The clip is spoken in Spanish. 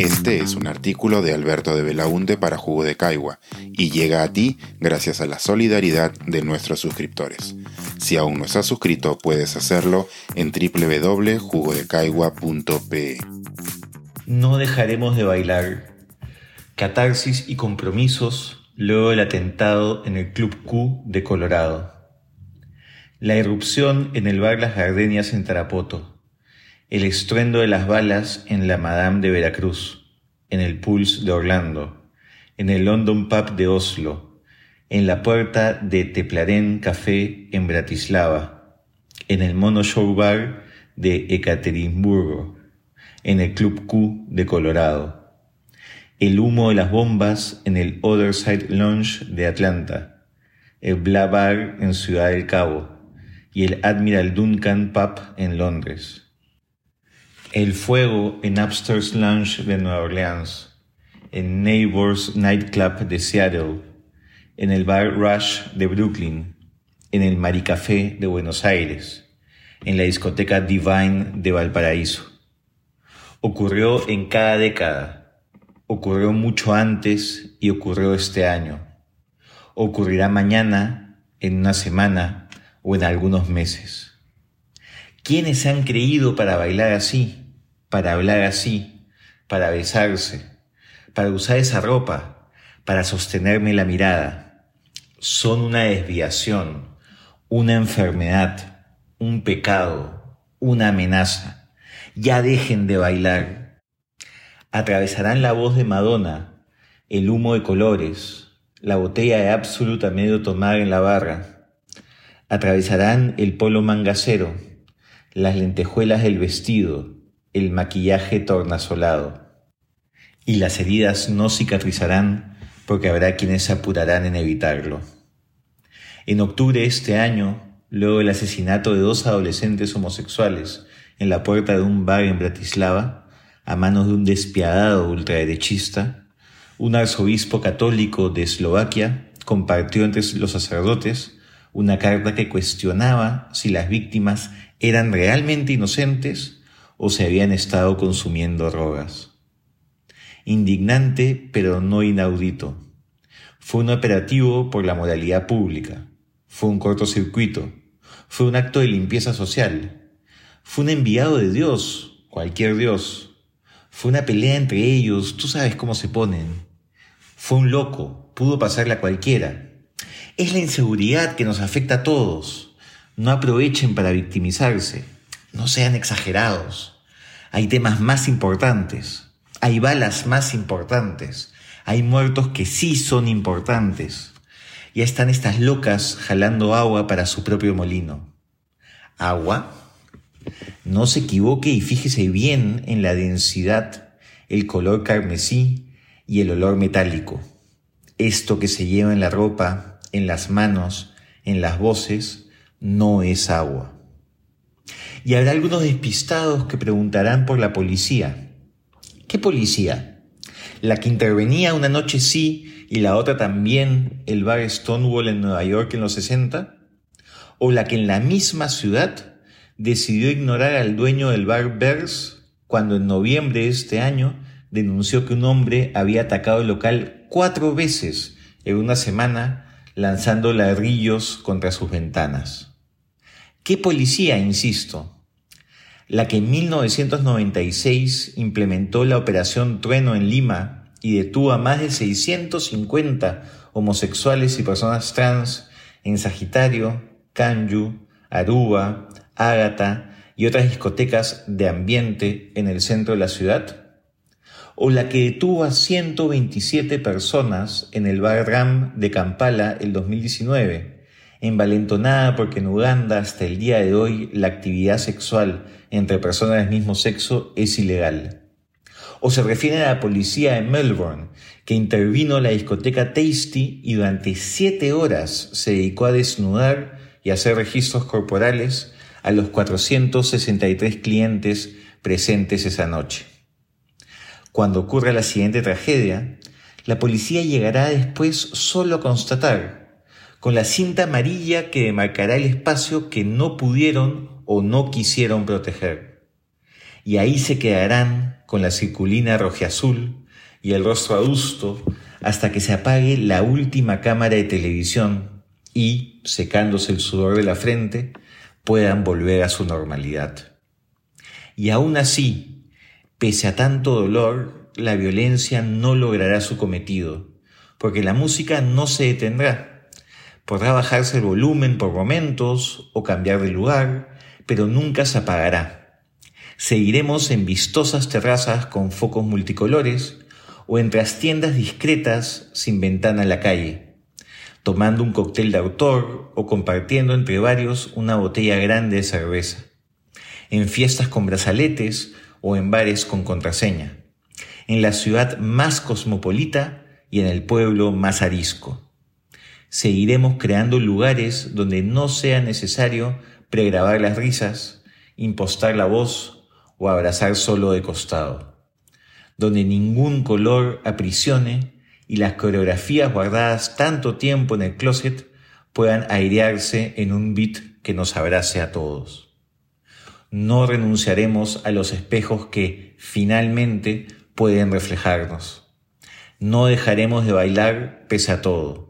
Este es un artículo de Alberto de Belaunte para Jugo de Caigua y llega a ti gracias a la solidaridad de nuestros suscriptores. Si aún no estás suscrito, puedes hacerlo en www.jugodecaigua.pe. No dejaremos de bailar. Catarsis y compromisos luego del atentado en el Club Q de Colorado. La irrupción en el bar Las Gardenias en Tarapoto el estruendo de las balas en la Madame de Veracruz, en el Pulse de Orlando, en el London Pub de Oslo, en la puerta de Teplarén Café en Bratislava, en el Mono Show Bar de Ekaterimburgo, en el Club Q de Colorado, el humo de las bombas en el Other Side Lounge de Atlanta, el Bla Bar en Ciudad del Cabo y el Admiral Duncan Pub en Londres el fuego en Upstairs Lounge de Nueva Orleans, en Neighbors Nightclub de Seattle, en el Bar Rush de Brooklyn, en el Maricafé de Buenos Aires, en la discoteca Divine de Valparaíso. Ocurrió en cada década, ocurrió mucho antes y ocurrió este año. Ocurrirá mañana, en una semana o en algunos meses. ¿Quiénes han creído para bailar así? Para hablar así, para besarse, para usar esa ropa, para sostenerme la mirada. Son una desviación, una enfermedad, un pecado, una amenaza. Ya dejen de bailar. Atravesarán la voz de Madonna, el humo de colores, la botella de absoluta medio tomar en la barra. Atravesarán el polo mangacero, las lentejuelas del vestido, el maquillaje tornasolado. Y las heridas no cicatrizarán porque habrá quienes se apurarán en evitarlo. En octubre de este año, luego del asesinato de dos adolescentes homosexuales en la puerta de un bar en Bratislava, a manos de un despiadado ultraderechista, un arzobispo católico de Eslovaquia compartió entre los sacerdotes una carta que cuestionaba si las víctimas eran realmente inocentes o se habían estado consumiendo drogas. Indignante, pero no inaudito. Fue un operativo por la moralidad pública. Fue un cortocircuito. Fue un acto de limpieza social. Fue un enviado de Dios, cualquier Dios. Fue una pelea entre ellos, tú sabes cómo se ponen. Fue un loco, pudo pasarle a cualquiera. Es la inseguridad que nos afecta a todos. No aprovechen para victimizarse. No sean exagerados. Hay temas más importantes. Hay balas más importantes. Hay muertos que sí son importantes. Ya están estas locas jalando agua para su propio molino. ¿Agua? No se equivoque y fíjese bien en la densidad, el color carmesí y el olor metálico. Esto que se lleva en la ropa, en las manos, en las voces, no es agua y habrá algunos despistados que preguntarán por la policía. ¿Qué policía? ¿La que intervenía una noche sí y la otra también el bar Stonewall en Nueva York en los 60? ¿O la que en la misma ciudad decidió ignorar al dueño del bar Bears cuando en noviembre de este año denunció que un hombre había atacado el local cuatro veces en una semana lanzando ladrillos contra sus ventanas? ¿Qué policía, insisto? La que en 1996 implementó la Operación Trueno en Lima y detuvo a más de 650 homosexuales y personas trans en Sagitario, Canyu, Aruba, Ágata y otras discotecas de ambiente en el centro de la ciudad? ¿O la que detuvo a 127 personas en el bar Ram de Kampala el 2019? Envalentonada porque en Uganda hasta el día de hoy la actividad sexual entre personas del mismo sexo es ilegal. O se refiere a la policía de Melbourne, que intervino en la discoteca Tasty y durante siete horas se dedicó a desnudar y hacer registros corporales a los 463 clientes presentes esa noche. Cuando ocurra la siguiente tragedia, la policía llegará después solo a constatar con la cinta amarilla que demarcará el espacio que no pudieron o no quisieron proteger. y ahí se quedarán con la circulina rojiazul y el rostro adusto hasta que se apague la última cámara de televisión y, secándose el sudor de la frente, puedan volver a su normalidad. Y aún así, pese a tanto dolor, la violencia no logrará su cometido, porque la música no se detendrá. Podrá bajarse el volumen por momentos o cambiar de lugar, pero nunca se apagará. Seguiremos en vistosas terrazas con focos multicolores o en trastiendas discretas sin ventana a la calle, tomando un cóctel de autor o compartiendo entre varios una botella grande de cerveza, en fiestas con brazaletes o en bares con contraseña, en la ciudad más cosmopolita y en el pueblo más arisco. Seguiremos creando lugares donde no sea necesario pregrabar las risas, impostar la voz o abrazar solo de costado, donde ningún color aprisione y las coreografías guardadas tanto tiempo en el closet puedan airearse en un beat que nos abrace a todos. No renunciaremos a los espejos que finalmente pueden reflejarnos. No dejaremos de bailar pese a todo.